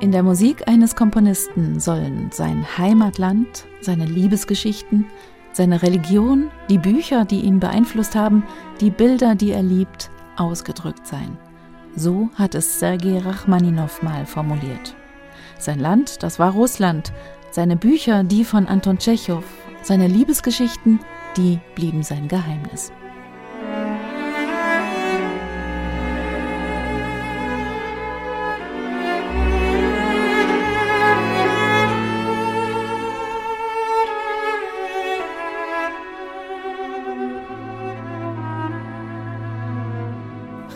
In der Musik eines Komponisten sollen sein Heimatland, seine Liebesgeschichten, seine Religion, die Bücher, die ihn beeinflusst haben, die Bilder, die er liebt, ausgedrückt sein. So hat es Sergei Rachmaninow mal formuliert. Sein Land, das war Russland, seine Bücher, die von Anton Tschechow, seine Liebesgeschichten, die blieben sein Geheimnis.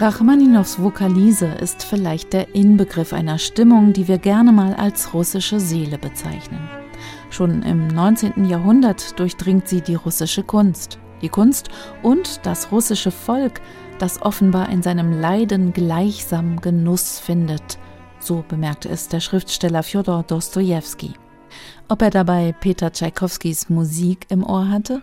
Rachmaninows Vokalise ist vielleicht der Inbegriff einer Stimmung, die wir gerne mal als russische Seele bezeichnen. Schon im 19. Jahrhundert durchdringt sie die russische Kunst. Die Kunst und das russische Volk, das offenbar in seinem Leiden gleichsam Genuss findet. So bemerkte es der Schriftsteller Fjodor Dostojewski. Ob er dabei Peter Tschaikowskis Musik im Ohr hatte?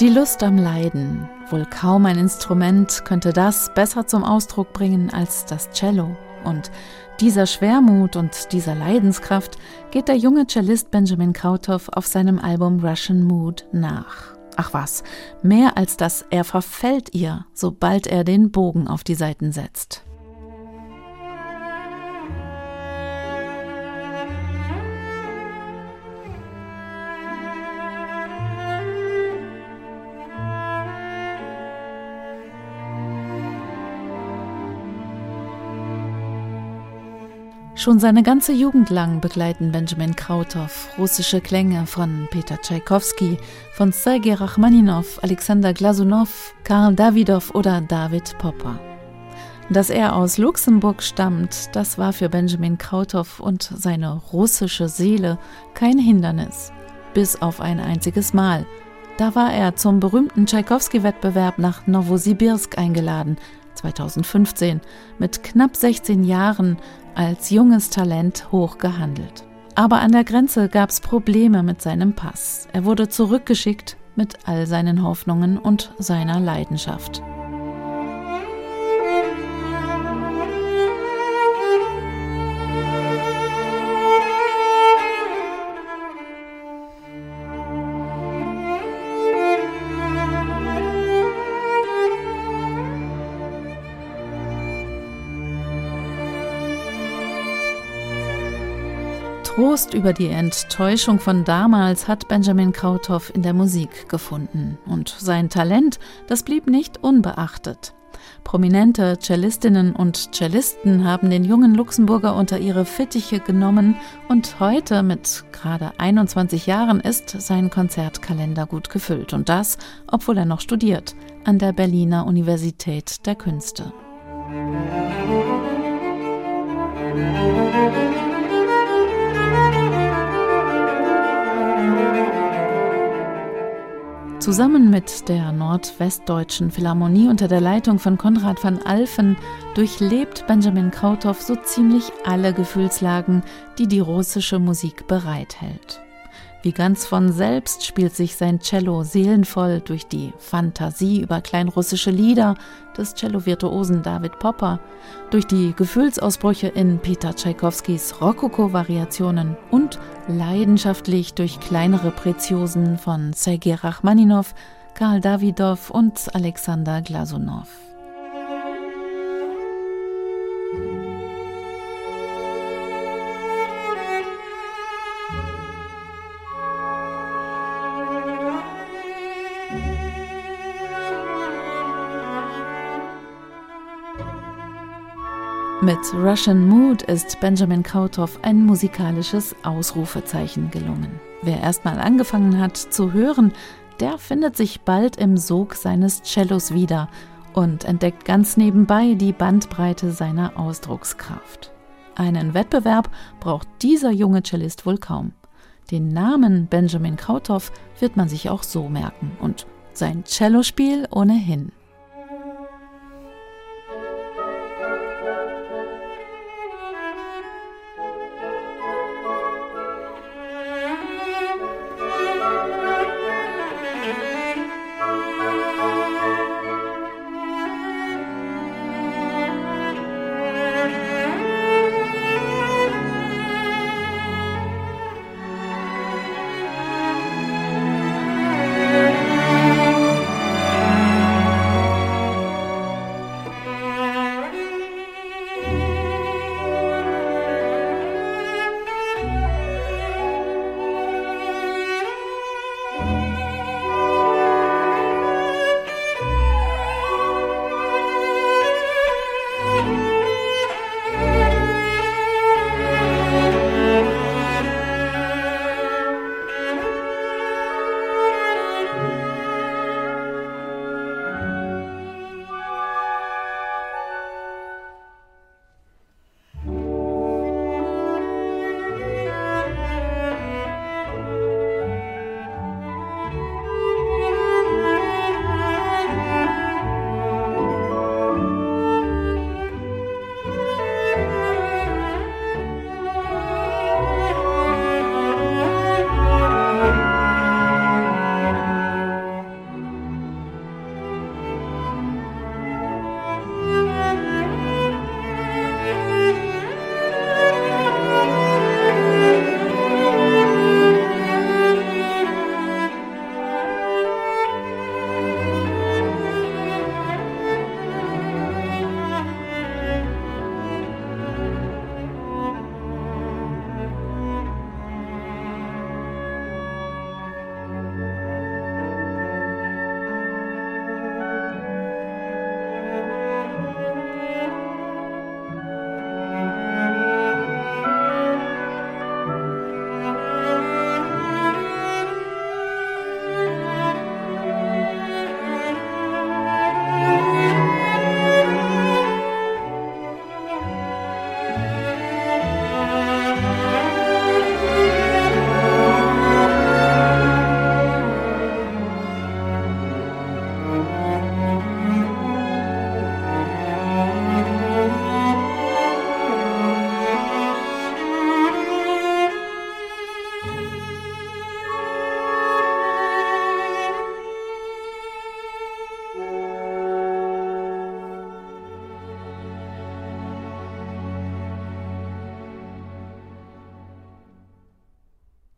Die Lust am Leiden. Wohl kaum ein Instrument könnte das besser zum Ausdruck bringen als das Cello. Und dieser Schwermut und dieser Leidenskraft geht der junge Cellist Benjamin Krautow auf seinem Album Russian Mood nach. Ach was, mehr als das, er verfällt ihr, sobald er den Bogen auf die Seiten setzt. Schon seine ganze Jugend lang begleiten Benjamin Krautow russische Klänge von Peter Tschaikowski, von Sergei Rachmaninow, Alexander Glasunow, Karl Davidow oder David Popper. Dass er aus Luxemburg stammt, das war für Benjamin Krautow und seine russische Seele kein Hindernis. Bis auf ein einziges Mal. Da war er zum berühmten Tschaikowski-Wettbewerb nach Novosibirsk eingeladen, 2015, mit knapp 16 Jahren als junges Talent hoch gehandelt. Aber an der Grenze gab es Probleme mit seinem Pass. Er wurde zurückgeschickt mit all seinen Hoffnungen und seiner Leidenschaft. Trost über die Enttäuschung von damals hat Benjamin Krautow in der Musik gefunden. Und sein Talent, das blieb nicht unbeachtet. Prominente Cellistinnen und Cellisten haben den jungen Luxemburger unter ihre Fittiche genommen und heute mit gerade 21 Jahren ist sein Konzertkalender gut gefüllt. Und das, obwohl er noch studiert an der Berliner Universität der Künste. Musik Zusammen mit der Nordwestdeutschen Philharmonie unter der Leitung von Konrad van Alphen durchlebt Benjamin Krautow so ziemlich alle Gefühlslagen, die die russische Musik bereithält. Wie ganz von selbst spielt sich sein Cello seelenvoll durch die Fantasie über kleinrussische Lieder des Cello-Virtuosen David Popper, durch die Gefühlsausbrüche in Peter Tschaikowskis Rokoko-Variationen und leidenschaftlich durch kleinere Preziosen von Sergei Rachmaninow, Karl Davidow und Alexander Glasunow. Mit Russian Mood ist Benjamin Krautow ein musikalisches Ausrufezeichen gelungen. Wer erstmal angefangen hat zu hören, der findet sich bald im Sog seines Cellos wieder und entdeckt ganz nebenbei die Bandbreite seiner Ausdruckskraft. Einen Wettbewerb braucht dieser junge Cellist wohl kaum. Den Namen Benjamin Krautoff wird man sich auch so merken und sein Cellospiel ohnehin.